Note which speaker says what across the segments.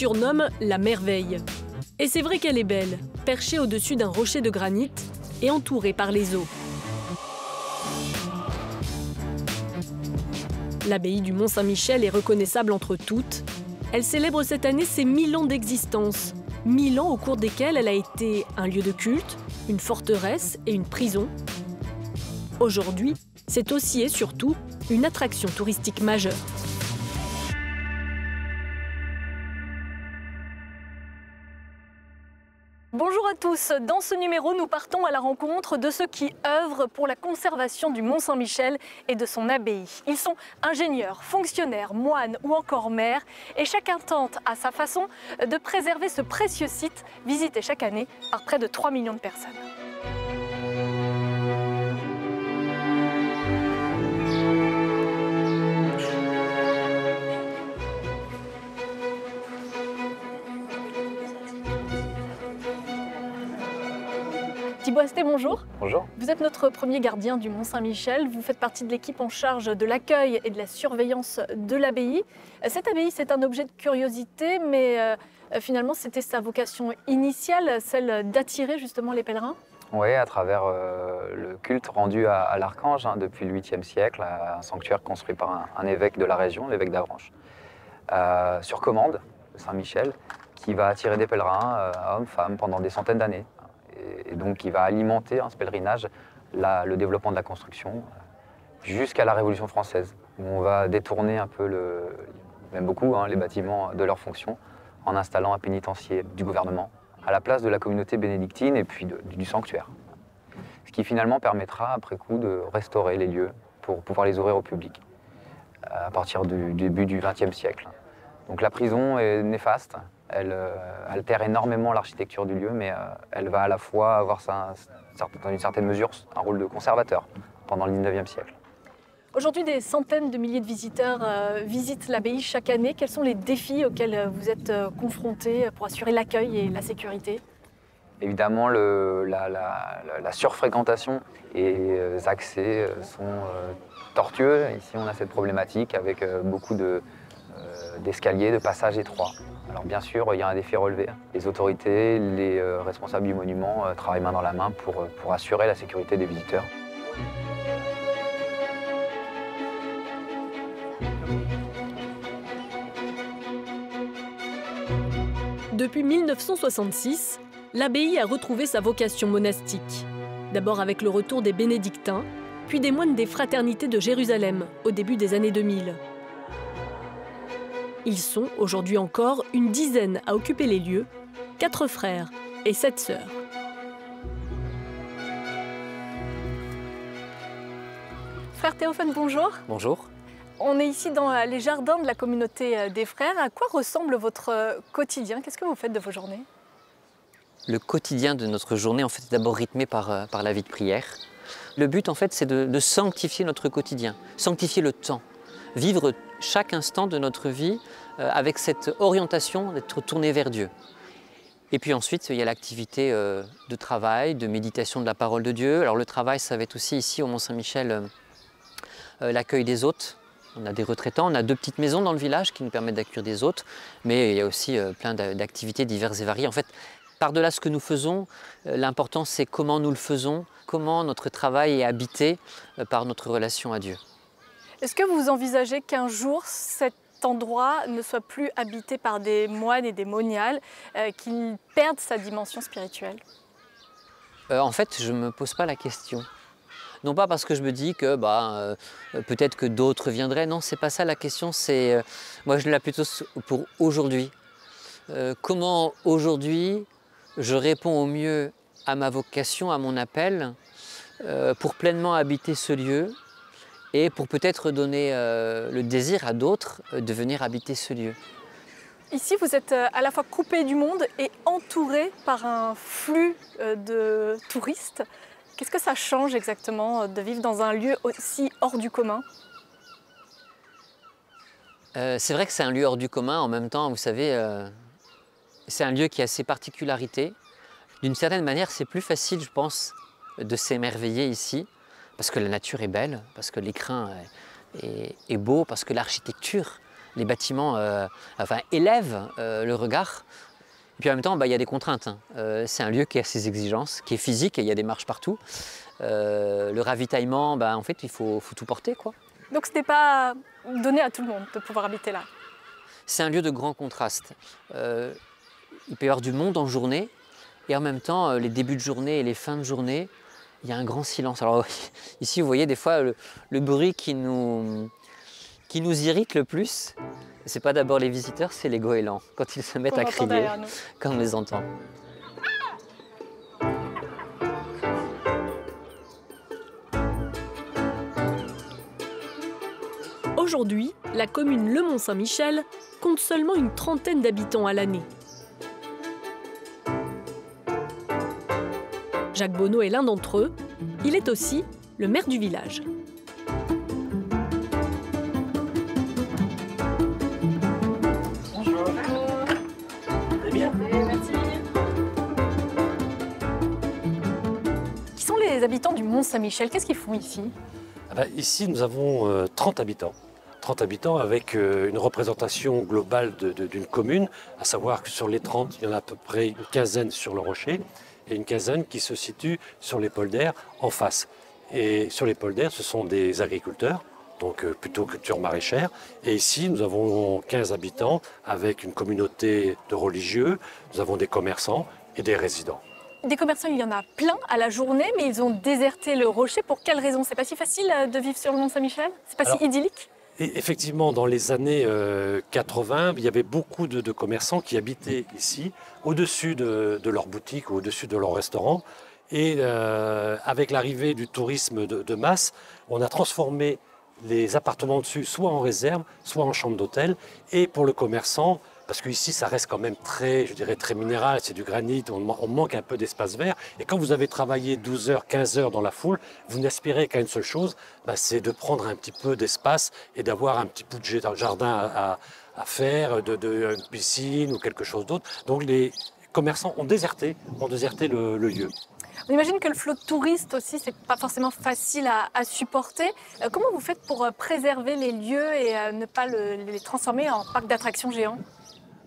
Speaker 1: surnomme la merveille. Et c'est vrai qu'elle est belle, perchée au-dessus d'un rocher de granit et entourée par les eaux. L'abbaye du Mont-Saint-Michel est reconnaissable entre toutes. Elle célèbre cette année ses 1000 ans d'existence. 1000 ans au cours desquels elle a été un lieu de culte, une forteresse et une prison. Aujourd'hui, c'est aussi et surtout une attraction touristique majeure. À tous, dans ce numéro nous partons à la rencontre de ceux qui œuvrent pour la conservation du Mont Saint-Michel et de son abbaye. Ils sont ingénieurs, fonctionnaires, moines ou encore maires et chacun tente à sa façon de préserver ce précieux site visité chaque année par près de 3 millions de personnes. Bonjour.
Speaker 2: Bonjour.
Speaker 1: Vous êtes notre premier gardien du Mont Saint-Michel. Vous faites partie de l'équipe en charge de l'accueil et de la surveillance de l'abbaye. Cette abbaye, c'est un objet de curiosité, mais euh, finalement, c'était sa vocation initiale, celle d'attirer justement les pèlerins
Speaker 2: Oui, à travers euh, le culte rendu à, à l'Archange hein, depuis le 8e siècle, un sanctuaire construit par un, un évêque de la région, l'évêque d'Avranches, euh, sur commande de Saint-Michel, qui va attirer des pèlerins, euh, hommes, femmes, pendant des centaines d'années et donc qui va alimenter hein, ce pèlerinage le développement de la construction euh, jusqu'à la Révolution française, où on va détourner un peu, même beaucoup, hein, les bâtiments de leur fonction en installant un pénitencier du gouvernement à la place de la communauté bénédictine et puis du sanctuaire. Ce qui finalement permettra après coup de restaurer les lieux pour pouvoir les ouvrir au public euh, à partir du début du XXe siècle. Donc la prison est néfaste, elle euh, altère énormément l'architecture du lieu, mais euh, elle va à la fois avoir sa- dans une certaine mesure un rôle de conservateur pendant le 19e siècle.
Speaker 1: Aujourd'hui, des centaines de milliers de visiteurs euh, visitent l'abbaye chaque année. Quels sont les défis auxquels vous êtes confrontés pour assurer l'accueil et la sécurité?
Speaker 2: Évidemment, le- la, la- la- la surfréquentation et les accès sont euh, tortueux. Ici, on a cette problématique avec beaucoup de, euh, d'escaliers, de passages étroits. Alors bien sûr, il y a un défi relevé. Les autorités, les euh, responsables du monument euh, travaillent main dans la main pour, euh, pour assurer la sécurité des visiteurs.
Speaker 1: Depuis 1966, l'abbaye a retrouvé sa vocation monastique. D'abord avec le retour des bénédictins, puis des moines des fraternités de Jérusalem au début des années 2000. Ils sont, aujourd'hui encore, une dizaine à occuper les lieux, quatre frères et sept sœurs. Frère Théophane, bonjour.
Speaker 3: Bonjour.
Speaker 1: On est ici dans euh, les jardins de la communauté euh, des frères. À quoi ressemble votre euh, quotidien? Qu'est-ce que vous faites de vos journées?
Speaker 3: Le quotidien de notre journée en fait, est d'abord rythmé par, par la vie de prière. Le but en fait c'est de, de sanctifier notre quotidien, sanctifier le temps, vivre chaque instant de notre vie euh, avec cette orientation d'être tourné vers Dieu. Et puis ensuite, il y a l'activité euh, de travail, de méditation de la parole de Dieu. Alors le travail, ça va être aussi ici au Mont-Saint-Michel euh, l'accueil des hôtes. On a des retraitants, on a deux petites maisons dans le village qui nous permettent d'accueillir des hôtes, mais il y a aussi plein d'a- d'activités diverses et variées. En fait, par-delà ce que nous faisons, l'important c'est comment nous le faisons, comment notre travail est habité par notre relation à Dieu.
Speaker 1: Est-ce que vous envisagez qu'un jour cet endroit ne soit plus habité par des moines et des moniales, euh, qu'il perde sa dimension spirituelle?
Speaker 3: Euh, en fait, je ne me pose pas la question. Non pas parce que je me dis que bah, euh, peut-être que d'autres viendraient. Non, c'est pas ça la question. C'est moi je l'ai plutôt pour aujourd'hui. Comment aujourd'hui je réponds au mieux à ma vocation, à mon appel, pour pleinement habiter ce lieu et pour peut-être donner euh, le désir à d'autres euh, de venir habiter ce lieu.
Speaker 1: Ici, vous êtes euh, à la fois coupé du monde et entouré par un flux de touristes. Qu'est-ce que ça change exactement de vivre dans un lieu aussi hors du commun?
Speaker 3: Euh, c'est vrai que c'est un lieu hors du commun. En même temps, vous savez, euh, c'est un lieu qui a ses particularités. D'une certaine manière, c'est plus facile, je pense, de s'émerveiller ici, parce que la nature est belle, parce que l'écrin est, est beau, parce que l'architecture les bâtiments euh, enfin, élèvent euh, le regard. Et puis en même temps, bah, il y a des contraintes. hein. Euh, c'est un lieu qui a ses exigences, qui est physique, et il y a des marches partout. Le ravitaillement, bah, en fait, il faut, faut tout porter. quoi.
Speaker 1: Donc ce n'est pas donné à tout le monde de pouvoir habiter là?
Speaker 3: C'est un lieu de grand contraste. Il peut y avoir du monde en journée, et en même temps, les débuts de journée et les fins de journée, il y a un grand silence. Alors ici, vous voyez des fois le, le bruit qui nous, qui nous irrite le plus. C'est pas d'abord les visiteurs, c'est les goélands. Quand ils se mettent à crier, quand on les entend.
Speaker 4: Aujourd'hui, la commune Le Mont-Saint-Michel compte seulement une trentaine d'habitants à l'année. Jacques Bonneau est l'un d'entre eux. Il est aussi le maire du village.
Speaker 1: Qui sont les habitants du Mont Saint-Michel Qu'est-ce qu'ils font ici?
Speaker 5: Ah ben, ici, nous avons euh, 30 habitants. 30 habitants avec euh, une représentation globale d'une commune, à savoir que sur les 30, il y en a à peu près une quinzaine sur le rocher et une quinzaine qui se situent sur les polders en face. Et sur les polders, ce sont des agriculteurs, donc euh, plutôt culture maraîchère. Et ici, nous avons 15 habitants avec une communauté de religieux, nous avons des commerçants et des résidents.
Speaker 1: Des commerçants, il y en a plein à la journée, mais ils ont déserté le rocher. Pour quelle raison? C'est pas si facile euh, de vivre sur le Mont Saint-Michel? C'est pas
Speaker 5: Alors-
Speaker 1: si idyllique?
Speaker 5: Et effectivement, dans les années euh, 80, il y avait beaucoup de, commerçants qui habitaient ici, au-dessus de, de leur boutique ou au-dessus de leur restaurant. Et euh, avec l'arrivée du tourisme de, de masse, on a transformé les appartements dessus soit en réserve, soit en chambre d'hôtel. Et pour le commerçant, parce qu'ici, ça reste quand même très, je dirais, très minéral, c'est du granit, on, man- on manque un peu d'espace vert. Et quand vous avez travaillé 12 heures, 15 heures dans la foule, vous n'aspirez qu'à une seule chose, bah, c'est de prendre un petit peu d'espace et d'avoir un petit bout de jardin à, faire, de, une piscine ou quelque chose d'autre. Donc les commerçants ont déserté, ont déserté le, lieu.
Speaker 1: On imagine que le flot de touristes aussi, c'est pas forcément facile à, supporter. Euh, comment vous faites pour euh, préserver les lieux et euh, ne pas le- les transformer en parc d'attractions géants?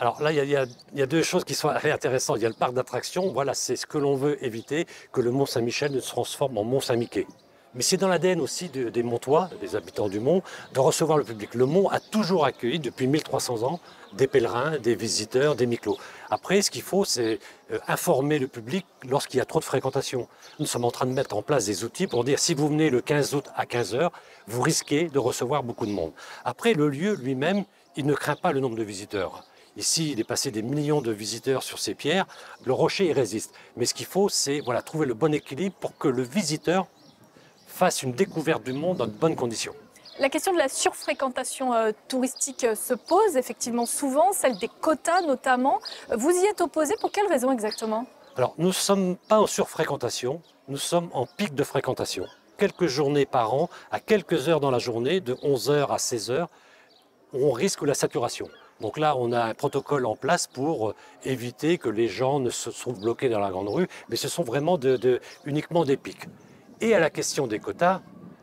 Speaker 5: Alors là, il y, a- deux choses qui sont intéressantes. Il y a le parc d'attractions, voilà, c'est ce que l'on veut éviter, que le Mont Saint-Michel ne se transforme en Mont Saint-Miquel. Mais c'est dans l'ADN aussi de- des Montois, des habitants du Mont, de recevoir le public. Le Mont a toujours accueilli, depuis 1300 ans, des pèlerins, des visiteurs, des miclos. Après, ce qu'il faut, c'est euh, informer le public lorsqu'il y a trop de fréquentation. Nous sommes en train de mettre en place des outils pour dire si vous venez le 15 août à 15 heures, vous risquez de recevoir beaucoup de monde. Après, le lieu lui-même, il ne craint pas le nombre de visiteurs. Ici, il est passé des millions de visiteurs sur ces pierres. Le rocher, il résiste. Mais ce qu'il faut, c'est voilà, trouver le bon équilibre pour que le visiteur fasse une découverte du monde dans de bonnes conditions.
Speaker 1: La question de la surfréquentation euh, touristique euh, se pose effectivement souvent, celle des quotas notamment. Vous y êtes opposé pour quelle raison exactement?
Speaker 5: Alors, nous ne sommes pas en surfréquentation, nous sommes en pic de fréquentation. Quelques journées par an, à quelques heures dans la journée, de 11h à 16h, on risque la saturation. Donc là, on a un protocole en place pour euh, éviter que les gens ne se trouvent bloqués dans la grande rue, mais ce sont vraiment uniquement des pics. Et à la question des quotas,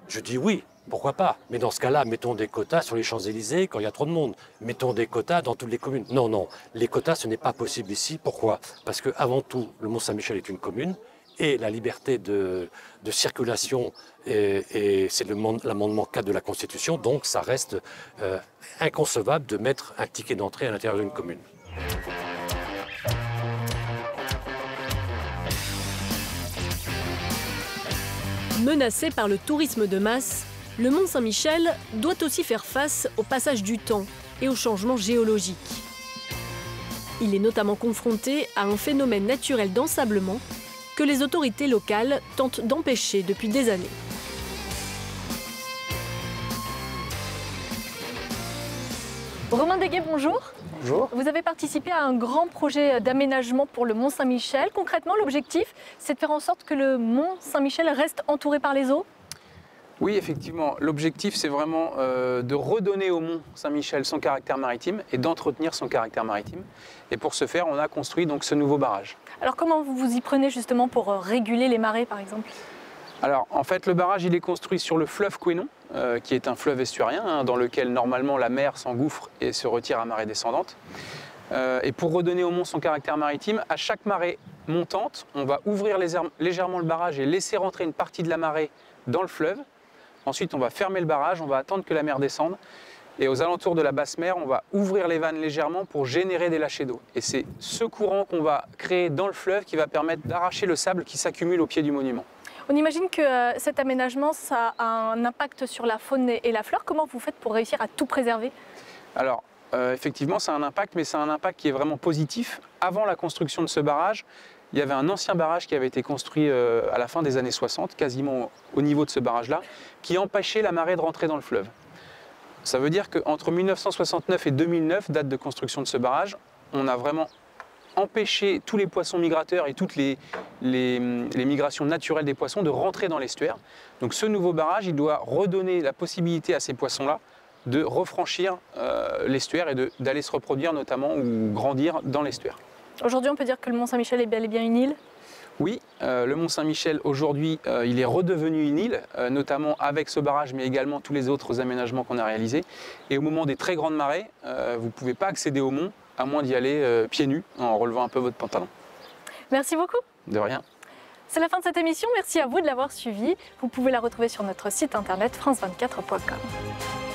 Speaker 5: je dis oui, pourquoi pas? Mais dans ce cas-là, mettons des quotas sur les Champs-Élysées quand il y a trop de monde. Mettons des quotas dans toutes les communes. Non, non, les quotas, ce n'est pas possible ici. Pourquoi? Parce que avant tout, le Mont-Saint-Michel est une commune et la liberté de, circulation, est- c'est l'amendement 4 de la Constitution, donc ça reste euh, inconcevable de mettre un ticket d'entrée à l'intérieur d'une commune.
Speaker 4: Menacé par le tourisme de masse, le Mont Saint-Michel doit aussi faire face au passage du temps et aux changements géologiques. Il est notamment confronté à un phénomène naturel d'ensablement que les autorités locales tentent d'empêcher depuis des années.
Speaker 1: Romain Deguet, bonjour.
Speaker 2: Bonjour.
Speaker 1: Vous avez participé à un grand projet d'aménagement pour le Mont Saint-Michel. Concrètement, l'objectif, c'est de faire en sorte que le Mont Saint-Michel reste entouré par les eaux?
Speaker 6: Oui, effectivement. L'objectif, c'est vraiment euh, de redonner au Mont Saint-Michel son caractère maritime et d'entretenir son caractère maritime. Et pour ce faire, on a construit donc ce nouveau barrage.
Speaker 1: Alors comment vous vous y prenez justement pour euh, réguler les marées, par exemple?
Speaker 6: Alors, en fait, le barrage, il est construit sur le fleuve Quénon, euh, qui est un fleuve estuarien, hein, dans lequel normalement la mer s'engouffre et se retire à marée descendante. Euh, et pour redonner au mont son caractère maritime, à chaque marée montante, on va ouvrir légèrement le barrage et laisser rentrer une partie de la marée dans le fleuve. Ensuite, on va fermer le barrage, on va attendre que la mer descende. Et aux alentours de la basse mer, on va ouvrir les vannes légèrement pour générer des lâchers d'eau. Et c'est ce courant qu'on va créer dans le fleuve qui va permettre d'arracher le sable qui s'accumule au pied du monument.
Speaker 1: On imagine que euh, cet aménagement, ça a un impact sur la faune et la flore. Comment vous faites pour réussir à tout préserver?
Speaker 6: Alors, euh, effectivement, ça a un impact, mais c'est un impact qui est vraiment positif. Avant la construction de ce barrage, il y avait un ancien barrage qui avait été construit euh, à la fin des années 60, quasiment au niveau de ce barrage-là, qui empêchait la marée de rentrer dans le fleuve. Ça veut dire qu'entre 1969 et 2009, date de construction de ce barrage, on a vraiment empêcher tous les poissons migrateurs et toutes les, migrations naturelles des poissons de rentrer dans l'estuaire. Donc ce nouveau barrage, il doit redonner la possibilité à ces poissons-là de refranchir euh, l'estuaire et d'aller se reproduire notamment ou grandir dans l'estuaire.
Speaker 1: Aujourd'hui, on peut dire que le Mont Saint-Michel est bel et bien une île?
Speaker 6: Oui, euh, le Mont Saint-Michel aujourd'hui, euh, il est redevenu une île, notamment avec ce barrage, mais également tous les autres aménagements qu'on a réalisés. Et au moment des très grandes marées, vous ne pouvez pas accéder au mont à moins d'y aller euh, pieds nus en relevant un peu votre pantalon.
Speaker 1: Merci beaucoup.
Speaker 6: De rien.
Speaker 1: C'est la fin de cette émission. Merci à vous de l'avoir suivi. Vous pouvez la retrouver sur notre site internet france24.com.